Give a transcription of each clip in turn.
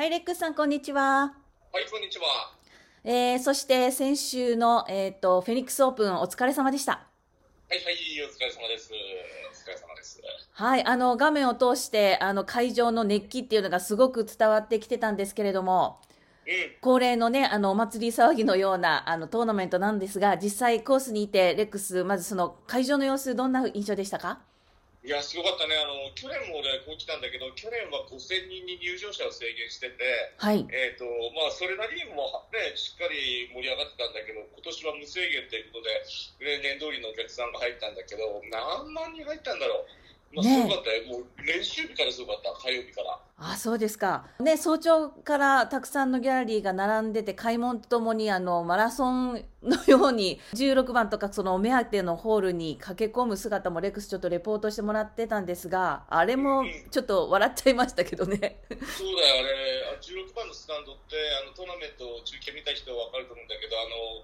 はい、レックスさん、こんにちは。はい、こんにちは。えー、そして先週の、えっ、ー、と、フェニックスオープン、お疲れ様でした。はい、はい、お疲れ様です。お疲れ様です。はい、あの、画面を通して、あの、会場の熱気っていうのがすごく伝わってきてたんですけれども、うん、恒例のね、あの、お祭り騒ぎのような、あの、トーナメントなんですが、実際コースにいて、レックス、まずその会場の様子、どんな印象でしたか？いや、すごかったね。あの、去年も俺、こう来たんだけど、去年は5000人に入場者を制限してて、はい。えっ、ー、と、まあ、それなりにもね、しっかり盛り上がってたんだけど、今年は無制限ということで、例年通りのお客さんが入ったんだけど、何万人入ったんだろう。まあ、すごかったよ、もう練習日からすごかった、火曜日から。あそうですか、ね、早朝からたくさんのギャラリーが並んでて、開門とともにあのマラソンのように、16番とか、そのお目当てのホールに駆け込む姿も、レックス、ちょっとレポートしてもらってたんですが、あれもちょっと笑っちゃいましたけどね。そうだよ、あれ、16番のスタンドって、あのトーナメント中継見た人は分かると思うんだけど、あの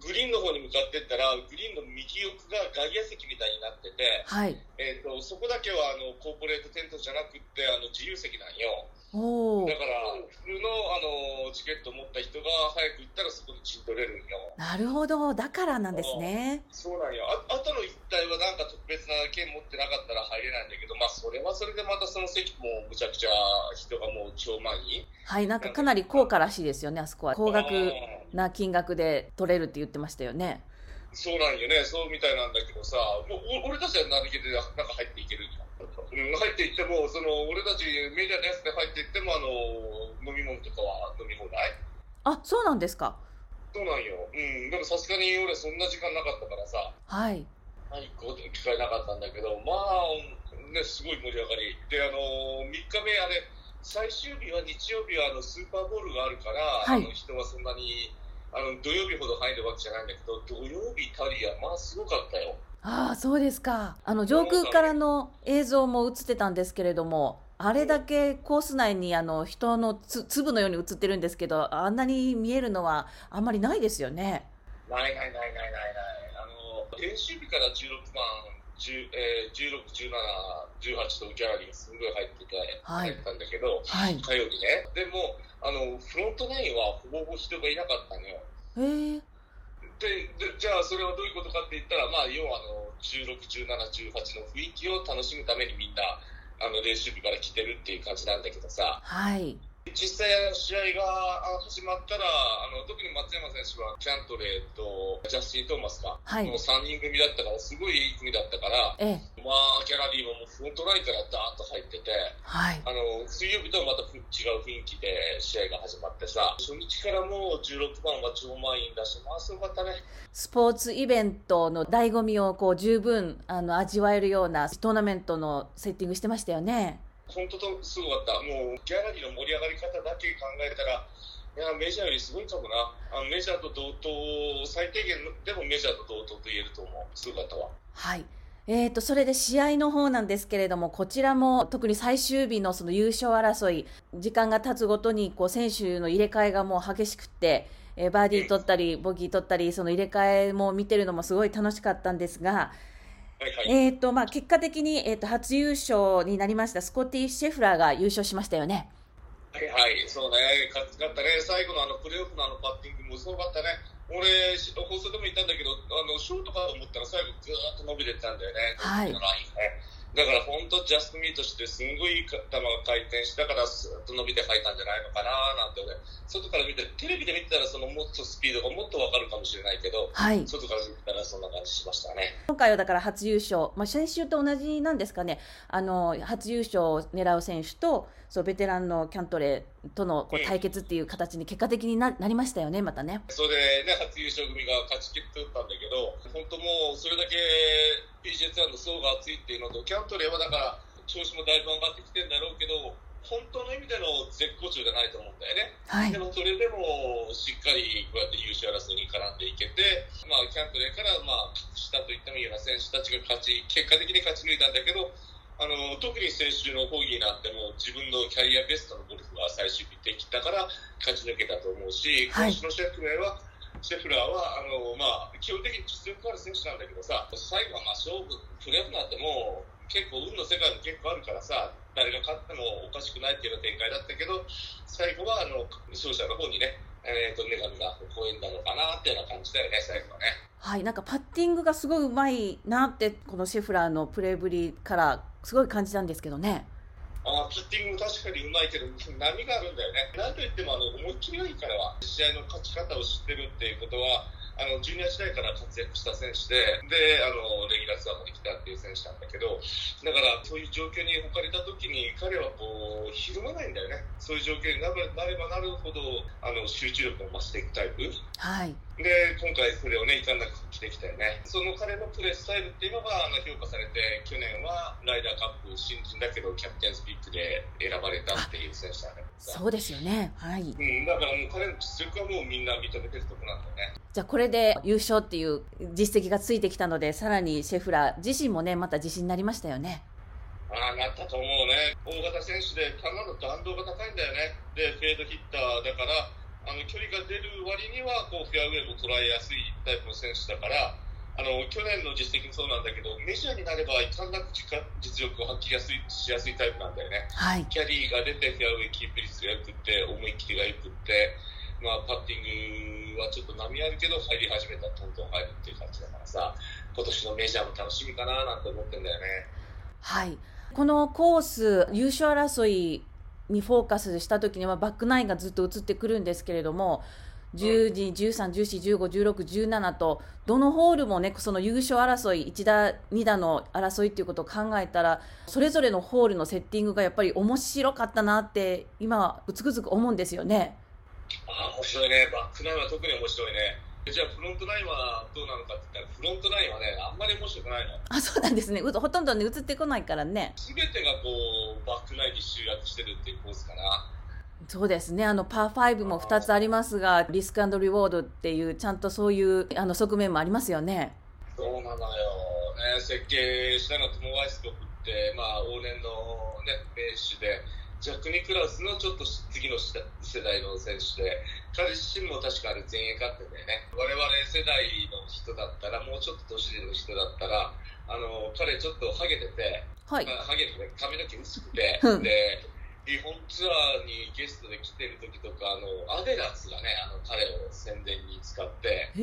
グリーンの方に向かっていったら、グリーンの右奥が外野席みたいになってて、はいえーと、そこだけはあのコーポレートテントじゃなくてあの自由席なんよ。おだから普通のあのチケットを持った人が早く行ったらそこで陣取れるんよ。なるほど、だからなんですね。そうなんよ。あ後の一帯はなんか特別な券持ってなかったら入れないんだけど、まあそれはそれでまたその席もむちゃくちゃ人がもう超満員。はい、なんかかなり高価らしいですよね、あそこは。高額な金額で取れるって言ってましたよね。そうなんよね、そうみたいなんだけどさ、もう俺たちは何気でなんか入っていけるんよ。うん、入っていっても、その俺たちメディアのやつで入っていっても、あの飲み物とかは飲み放題？あ、そうなんですか。そうなんよ。うん、でもさすがに俺そんな時間なかったからさ。はい。はい、こう機会なかったんだけど、まあ、ね、すごい盛り上がり。で、あの3日目、あれ、最終日は日曜日はあのスーパーボールがあるから、はい、あの人はそんなにあの土曜日ほど入るわけじゃないんだけど土曜日タリアまあすごかったよ。ああそうですか。あの上空からの映像も映ってたんですけれどもあれだけコース内にあの人のつ粒のように映ってるんですけどあんなに見えるのはあんまりないですよね。ないないないないないない。あの練習日から16番えー、16、17、18とギャラリーがすごい入ってて、はい、入ったんだけど、はい、火曜日ね。でも、あの、フロントラインはほぼほぼ人がいなかったのよ。へででじゃあそれはどういうことかって言ったら、まあ、要はあの16、17、18の雰囲気を楽しむためにみんなあの練習日から来てるっていう感じなんだけどさ、はい、実際、試合が始まったら、あの特に松山選手はキャントレーとジャスティン・トーマスか、はい、の3人組だったから、すごいいい組だったから、ええ、まあ、ギャラリーももうフロントラインからダーッと入ってて、はい、あの水曜日とはまた違う雰囲気で試合が始まってさ、初日からもう16番は超満員だし、まあ、すごかったね。スポーツイベントの醍醐味をこう十分あの味わえるようなトーナメントのセッティングしてましたよね。本当とすごかった。もうギャラリーの盛り上がり方だけ考えたら、いやメジャーよりすごいかもな。あのメジャーと同等、最低限でもメジャーと同等と言えると思う。すごかったわ。はい。えーと、それで試合の方なんですけれども、こちらも特に最終日のその優勝争い、時間が経つごとにこう選手の入れ替えがもう激しくって、えー、バーディー取ったり、ボギー取ったり、その入れ替えも見てるのもすごい楽しかったんですが、えっ、と、まあ、結果的に、えっ、ー、と、初優勝になりました、スコティ・シェフラーが優勝しましたよね。はいはい、そうね、勝ったね、最後のあのプレーオフのあのパッティングもすごかったね。俺、放送でも言ったんだけど、あのショートかと思ったら最後ぐーっと伸びてたんだよね。はい。だから本当ジャストミートしてすんごい球が回転したからスーッと伸びて入ったんじゃないのかななんて俺外から見てテレビで見てたらそのもっとスピードがもっとわかるかもしれないけど、はい、外から見たらそんな感じしましたね。今回はだから初優勝、まあ、先週と同じなんですかね。あの初優勝を狙う選手とそうベテランのキャントレーとのこう対決っていう形に結果的にな,、なりましたよねまたね。それでね初優勝組が勝ち切ってたんだけど本当もうそれだけ PGA ツアーの層が厚いっていうのとキャントレーはだから調子もだいぶ上がってきてるんだろうけど本当の意味での絶好調じゃないと思うんだよね、はい、でもそれでもしっかりこうやって優勝争いに絡んでいけて、まあ、キャントレーからまあ下といってもいいような選手たちが勝ち結果的に勝ち抜いたんだけどあの特に先週のホーギーなんても自分のキャリアベストのゴルフが最終日できたから勝ち抜けたと思うし、今週のシェフ名はシェフラーはあの、まあ、基本的に実力ある選手なんだけどさ最後はまあ勝負プレーオフなんてもう結構運の世界も結構あるからさ誰が勝ってもおかしくないっていうような展開だったけど最後はあの勝者の方にね、えー、と女神が微笑んだのかなっていうような感じだよね最後はね。はい、なんかパッティングがすごいうまいなってこのシェフラーのプレーぶりからすごい感じたんですけどね。あパッティング確かにうまいけど波があるんだよね。なんといってもあの思いっきりがいいからは試合の勝ち方を知ってるっていうことはあのジュニア時代から活躍した選手で、で、あの、レギュラーツアーまで来たっていう選手なんだけど、だからそういう状況に置かれた時に彼はこう、ひるまないんだよね。そういう状況になればなるほど、あの、集中力を増していくタイプ。はい。で、今回それをね、いかんなく発揮できたよね。その彼のプレースタイルっていうのが、あの、評価されて、去年はライダーカップ新人だけど、キャプテンスピックで選ばれたっていう選手だけどそうですよね。はい。うん、だからもう彼の実力はもうみんな認めてるとこなんだよね。じゃあこれで優勝っていう実績がついてきたので、さらにシェフラー自身もね、また自信になりましたよね。ああ、なったと思うね。大型選手で、球の弾道が高いんだよね。で、フェードヒッターだから、あの距離が出る割にはこうフェアウェイも捉えやすいタイプの選手だからあの去年の実績もそうなんだけどメジャーになればいかんなく実力を発揮やすいしやすいタイプなんだよね、はい、キャリーが出てフェアウェイキープ率がよくって思い切りがよくってまあ、パッティングはちょっと波あるけど入り始めたらトントン入るっていう感じだからさ今年のメジャーも楽しみかななんて思ってんだよね。はい。このコース優勝争いにフォーカスした時にはバックナインがずっと映ってくるんですけれども10時、13、14、15、16、17とどのホールもねその優勝争い1打、2打の争いっていうことを考えたらそれぞれのホールのセッティングがやっぱり面白かったなって今つくづく思うんですよね。あ面白いねバックナインは特に面白いね。じゃあフロントナインはどうなのかって言ったらフロントナインはねあんまり面白くないの。あそうなんですね。ほとんどね映ってこないからね。全てがこうバックナインに集約してるっていうコースかな。そうですね。あのパー5も2つありますがリスクリウォードっていうちゃんとそういうあの側面もありますよね。そうなのよ、ね、設計したのはトモ・ワイスコフって、まあ、往年の、ね、名手でジャック・ニクラウスのちょっと次の世代の選手で彼自身も確かあれ前衛勝っててね。我々世代の人だったらもうちょっと年の人だったらあの彼ちょっとハゲてて、はい、ハゲて髪の毛薄くて、で日本ツアーにゲストで来てる時とかあのアデランスがねあの彼を宣伝に使って。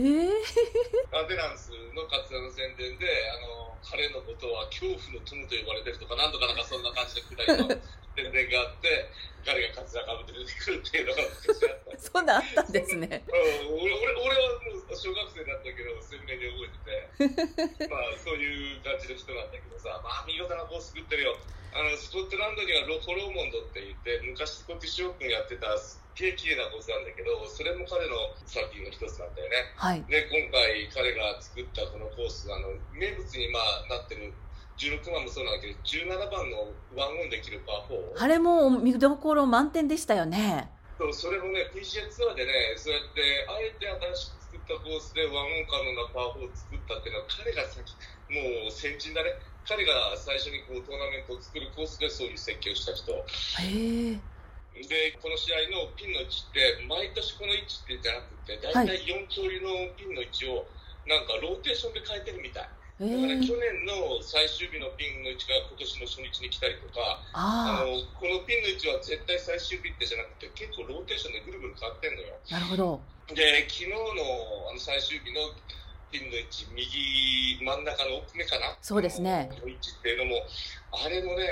アデランスの活躍の宣伝であの彼のことは恐怖のトムと呼ばれてるとかなんとかなんかそんな感じでくだりの宣伝があって彼がカツラかぶって出てくるっていうのが昔あった そんなあったんですね、うん、俺俺はもう小学生だったけど鮮明に覚えてて。まあそういう感じの人なんだけどさまあ見事なコース作ってるよ。あのスコットランドにはロホローモンドって言って昔スコティッシュオープンやってたすっげえ綺麗なコースなんだけどそれも彼の作品の一つなんだよね、はい、で今回彼が作ったこのコースあの名物にまあなってる16番もそうなんだけど17番のワンオンできるパー4あれも見どころ満点でしたよね。そうそれもね PGA ツアーでねそうやってあえて新しく作ったコースでワンオン可能なパー4を作ったっていうのは彼が先もう先人だね。彼が最初にこうトーナメントを作るコースでそういう設計をした人。へえ。でこの試合のピンの位置って毎年この位置ってじゃなくて大体4通りのピンの位置をなんかローテーションで変えてるみたい、だから去年の最終日のピンの位置が今年の初日に来たりとかあのこのピンの位置は絶対最終日ってじゃなくて結構ローテーションでぐるぐる変わってんのよ。なるほど。で昨日のあの最終日のピンの位置右真ん中の奥目かな？そうですね。の位置っていうのもあれもね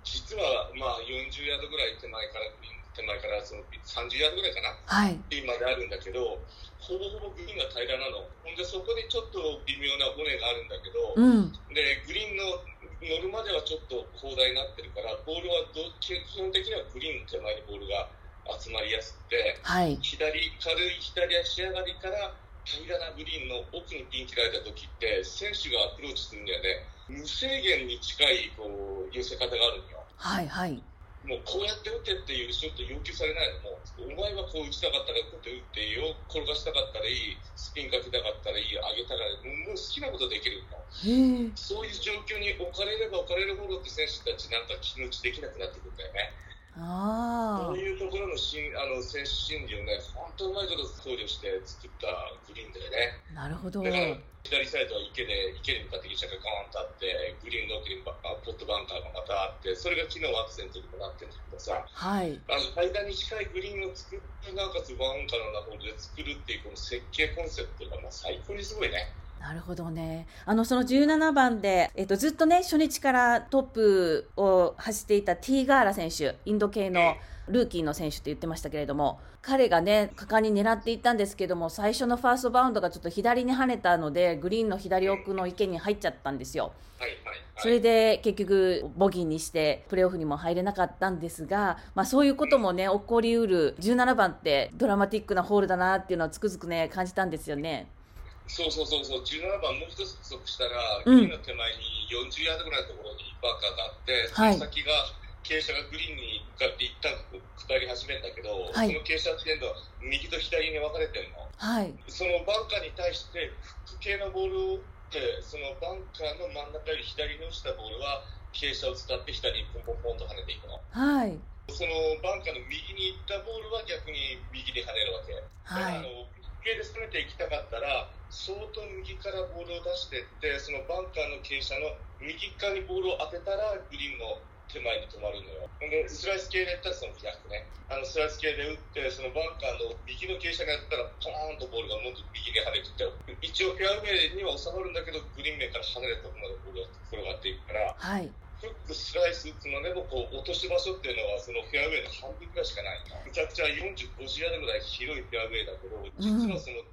実はまあ40ヤードぐらい手前から手前からその30ヤードぐらいかな、はい、ピンまであるんだけどほぼほぼグリーンが平らなの。ほんで、そこにちょっと微妙な骨があるんだけど、うん、で、グリーンの乗るまではちょっと広大になってるから、ボールはど基本的にはグリーンの手前にボールが集まりやすくて、はい、左、軽い左足上がりから平らなグリーンの奥にピン切られた時って、選手がアプローチするにはね、無制限に近いこう寄せ方があるのよ。はいはいもうこうやって打てっていうショット要求されないのもお前はこう打ちたかったらこうやって打っていいよ転がしたかったらいいスピンかけたかったらいい上げたらいいもう好きなことできるのそういう状況に置かれれば置かれるほどって選手たちなんか気持ちできなくなってくるんだよねあそういうところのしんあの選手心理をね、本当うまいこと考慮して作ったグリーンだよね。あ、なるほど。だから左サイドは池で池に向かって傾斜がガーンとあって、グリーンの奥にバポットバンカーがまたあって、それが昨日アクセントにもなってるんだけどさ、はい。あの間に近いグリーンを作って、なおかつバンカーの中で作るっていうこの設計コンセプトがまあ最高にすごいね。なるほどね。あの、その17番で、えっと、ずっとね、初日からトップを走っていたティーガーラ選手、インド系のルーキーの選手って言ってましたけれども、彼がね、果敢に狙っていったんですけども、最初のファーストバウンドがちょっと左に跳ねたので、グリーンの左奥の池に入っちゃったんですよ。はいはいはい。それで結局、ボギーにして、プレーオフにも入れなかったんですが、まあそういうこともね、起こりうる17番ってドラマティックなホールだなっていうのはつくづくね、感じたんですよね。そうそうそうそう、17番もう一つ加速したら、うんグリーンの手前に40ヤードぐらいのところにバンカーがあって、はいその先が傾斜がグリーンに向かって一旦下り始めるんだけど、はいその傾斜っていうのは右と左に分かれてるの。はい。そのバンカーに対してフック系のボールを打って、そのバンカーの真ん中より左に落ちたボールは傾斜を伝って左にポンポンポンと跳ねていくの。はい。そのバンカーの右に行ったボールは逆に右に跳ねるわけ。はい。あの系で攻めていきたかったら相当右からボールを出していってそのバンカーの傾斜の右側にボールを当てたらグリーンの手前に止まるのよ。でスライス系でやったらその逆ね。あのスライス系で打ってそのバンカーの右の傾斜がやったらポーンとボールがもっと右に跳ねてって一応フェアウェイには収まるんだけどグリーン面から離れたところまでボールが転がっていくから。はい。フック、スライス打つのでもこう落とし場所っていうのはそのフェアウェイの半分ぐらいしかない。のむちゃくちゃ45時ヤードぐらい広いフェアウェイだけど実はその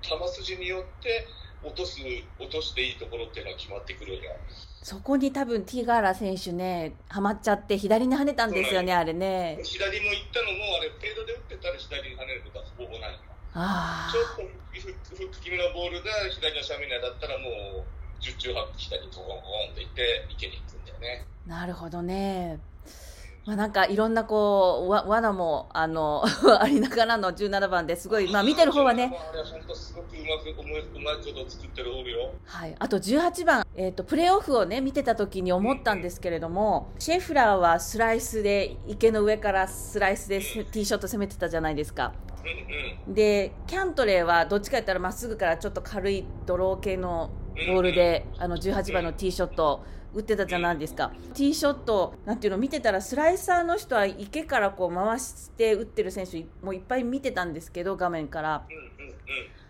球筋によって落とす落としていいところっていうのは決まってくるそこに多分ティガーラ選手ね、ハマっちゃって左に跳ねたんですよね、あれね。左も行ったのもあれフェードで打ってたら左に跳ねることはほぼないのあちょっとフック気味のボールが左の斜面に当たったらもう十中八九左にトコンコンっていって池に行くよね。あ、なるほどね。まあなんかいろんなこう、わ罠も、あの、ありながらの17番ですごい、まあ見てる方はね、はい、あと18番、えー、とプレーオフを、ね、見てた時に思ったんですけれどもシェフラーはスライスで池の上からスライスでティーショット攻めてたじゃないですか。でキャントレーはどっちか言ったらまっすぐからちょっと軽いドロー系のボールであの18番のティーショットを打ってたじゃないですか。ティーショットなんていうの見てたらスライサーの人は池からこう回して打ってる選手もいっぱい見てたんですけど画面から。うんうんうん。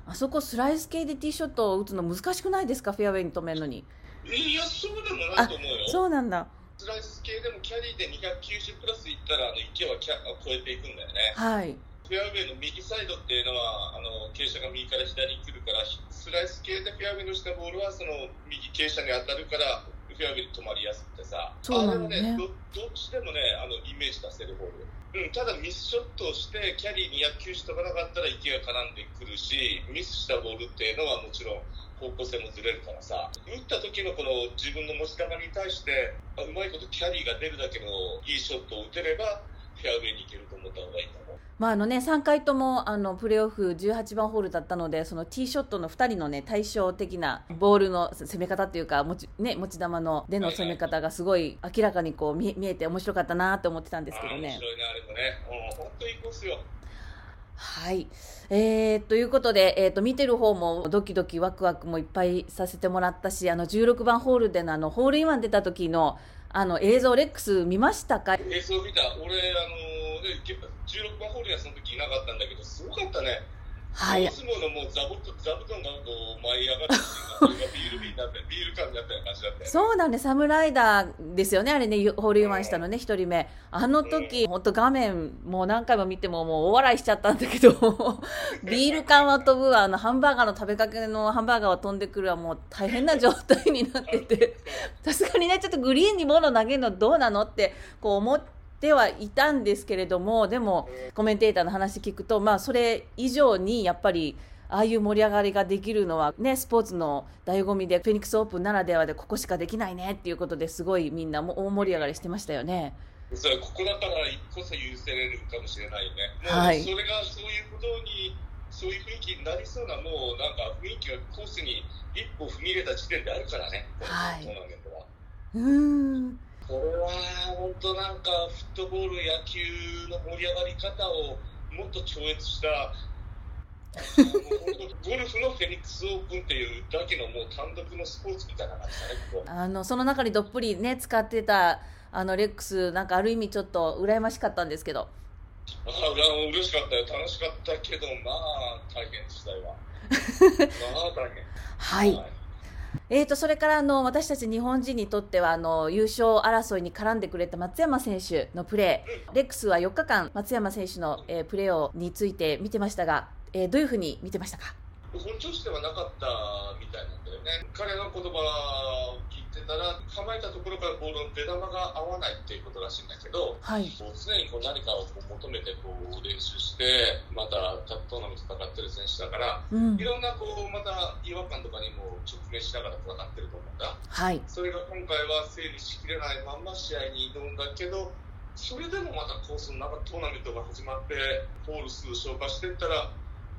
あそこスライス系でティーショットを打つの難しくないですかフェアウェイに止めるのに。いや、そうでもないと思うよ。そうなんだ。スライス系でもキャリーで290プラスいったら、あの池はキャ超えていくんだよね。はい。フェアウェイの右サイドっていうのは、あの傾斜が右から左に来るから、スライス系でフェアウェイのしたボールは、その右傾斜に当たるから、フェアウェイに止まりやすくてさ、そうなのね。あれはねど、どっちでもね、あのイメージ出せるボール。うん、ただミスショットをして、キャリーに290飛ばなかったら池が絡んでくるし、ミスしたボールっていうのはもちろん、方向性もずれるからさ、打った時のこの自分の持ち球に対して、あうまいことキャリーが出るだけのいいショットを打てれば、フェアウェイに行けると思った方がいいと思う。まああのね、3回ともあのプレーオフ18番ホールだったのでそのティーショットの2人の、ね、対照的なボールの攻め方っていうか持ち,、ね、持ち球のでの攻め方がすごい明らかにこう見見えて面白かったなと思ってたんですけどね。面白いね、あれもね。うん、本当にいいコースよ。はい、えー、ということで、えー、と見てる方もドキドキワクワクもいっぱいさせてもらったしあの16番ホールでのあのホールインワン出た時のあの映像レックス見ましたか？映像見た。俺、あのね、16番ホールにはその時いなかったんだけど、はい。大相撲のもう座布座布団がこう舞い上がるっていうがビール瓶になって、ビール缶になったような感じだったよね。そうなんで、サムライダーですよね、あれね、ホールインワンしたのね、一人目。あの時、本当画面、もう何回も見ても、もう大笑いしちゃったんだけど、ビール缶は飛ぶわ、あの、ハンバーガーの食べかけのハンバーガーは飛んでくるわ、もう大変な状態になってて、さすがにね、ちょっとグリーンに物投げるのどうなのって、こう思ってはいたんですけれども、でも、コメンテーターの話聞くと、まあ、それ以上に、やっぱり、ああいう盛り上がりができるのは、ね、スポーツの醍醐味で、フェニックスオープンならではで、ここしかできないねっていうことですごいみんなも大盛り上がりしてましたよね。それここだからこそ許せれるかもしれないね。はいそれがそういうことに、そういう雰囲気になりそうな、もうなんか雰囲気がコースに一歩踏み入れた時点であるからね、はいトーナメントは。うーん。これは本となんかフットボール、野球の盛り上がり方をもっと超越した、ゴルフのフェニックスオープンっていうだけのもう単独のスポーツみたいな感じだね。あのその中にどっぷりね使ってたあのレックスなんかある意味ちょっと羨ましかったんですけどああ、う嬉しかったよ、楽しかったけど、まあ大変、時代は。まあ大変。はい、えー、とそれからあの私たち日本人にとってはあの優勝争いに絡んでくれた松山選手のプレー。レックスは4日間松山選手の、えプレーをについて見てましたが、えーどういうふうに見てましたか？本調子ではなかったみたいなんだよね。彼の言葉を聞いてたら、構えたところからボールの出玉が合わないっていうことらしいんだけど、はいこう常にこう何かをこう求めてこう練習して、またトーナメント戦ってる選手だから、うんいろんなこうまた違和感とかにも直面しながら戦ってると思うんだ。はいそれが今回は整理しきれないまんま試合に挑んだけど、それでもまたコースの中トーナメントが始まって、ホール数消化していったら、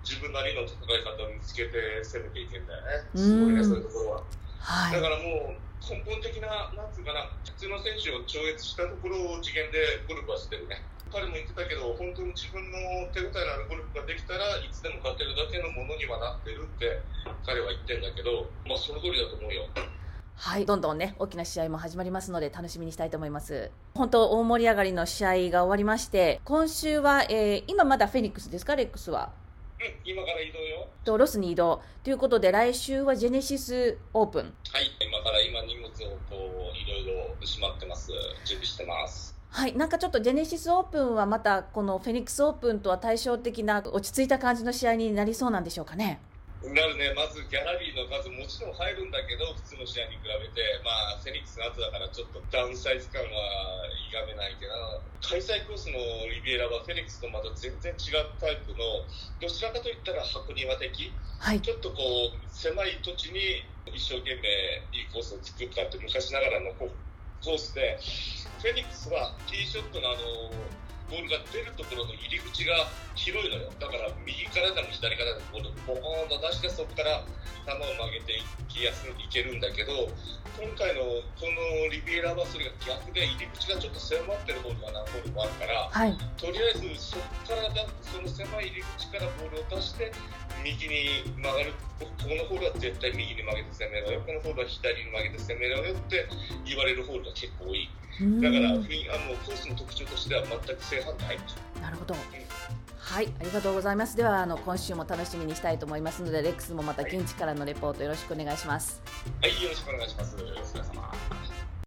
自分なりの戦い方を見つけて攻めていけんだよね。すごいね、うんそういうところは。はいだからもう根本的な、なんつうかな、普通の選手を超越したところを次元でゴルフはしてるね。彼も言ってたけど、本当に自分の手応えのあるゴルフができたらいつでも勝てるだけのものにはなってるって彼は言ってんだけど、まあその通りだと思うよ。はい、どんどんね、大きな試合も始まりますので、楽しみにしたいと思います。本当、大盛り上がりの試合が終わりまして、今週は、えー今まだフェニックスですか、レックスは？うん、今から移動よ。とロスに移動ということで、来週はジェネシスオープン。はい、今から今荷物をこういろいろしまってます。準備してます。はい、なんかちょっとジェネシスオープンはまたこのフェニックスオープンとは対照的な落ち着いた感じの試合になりそうなんでしょうかね。なるね、まずギャラリーの数もちろん入るんだけど、普通の試合に比べて、まあ、フェニックスの後だからちょっとダウンサイズ感は否めないけど、開催コースのリビエラはフェニックスとまた全然違うタイプの、どちらかといったら箱庭的、はい、ちょっとこう、狭い土地に一生懸命いいコースを作ったって昔ながらのココースで、フェニックスはティーショットのあの、ボールが出るところの入り口が広いのよ。だから右からでも左からでもボールボコーンと出してそこから球を曲げていきやすいけるんだけど、今回のこのリビエラはそれが逆で入り口がちょっと狭まってるボールが何ボールもあるから、はい、とりあえずそこからだその狭い入り口からボールを出して右に曲がる。ここのホールは絶対右に曲げて攻めろよ。このホールは左に曲げて攻めろよって言われるホールが結構多い。うんだからあのコースの特徴としては全く正反対なるほど。はい、ありがとうございます。ではあの今週も楽しみにしたいと思いますので、レックスもまた現地からのレポートよろしくお願いします。はいよろしくお願いしますお疲れ様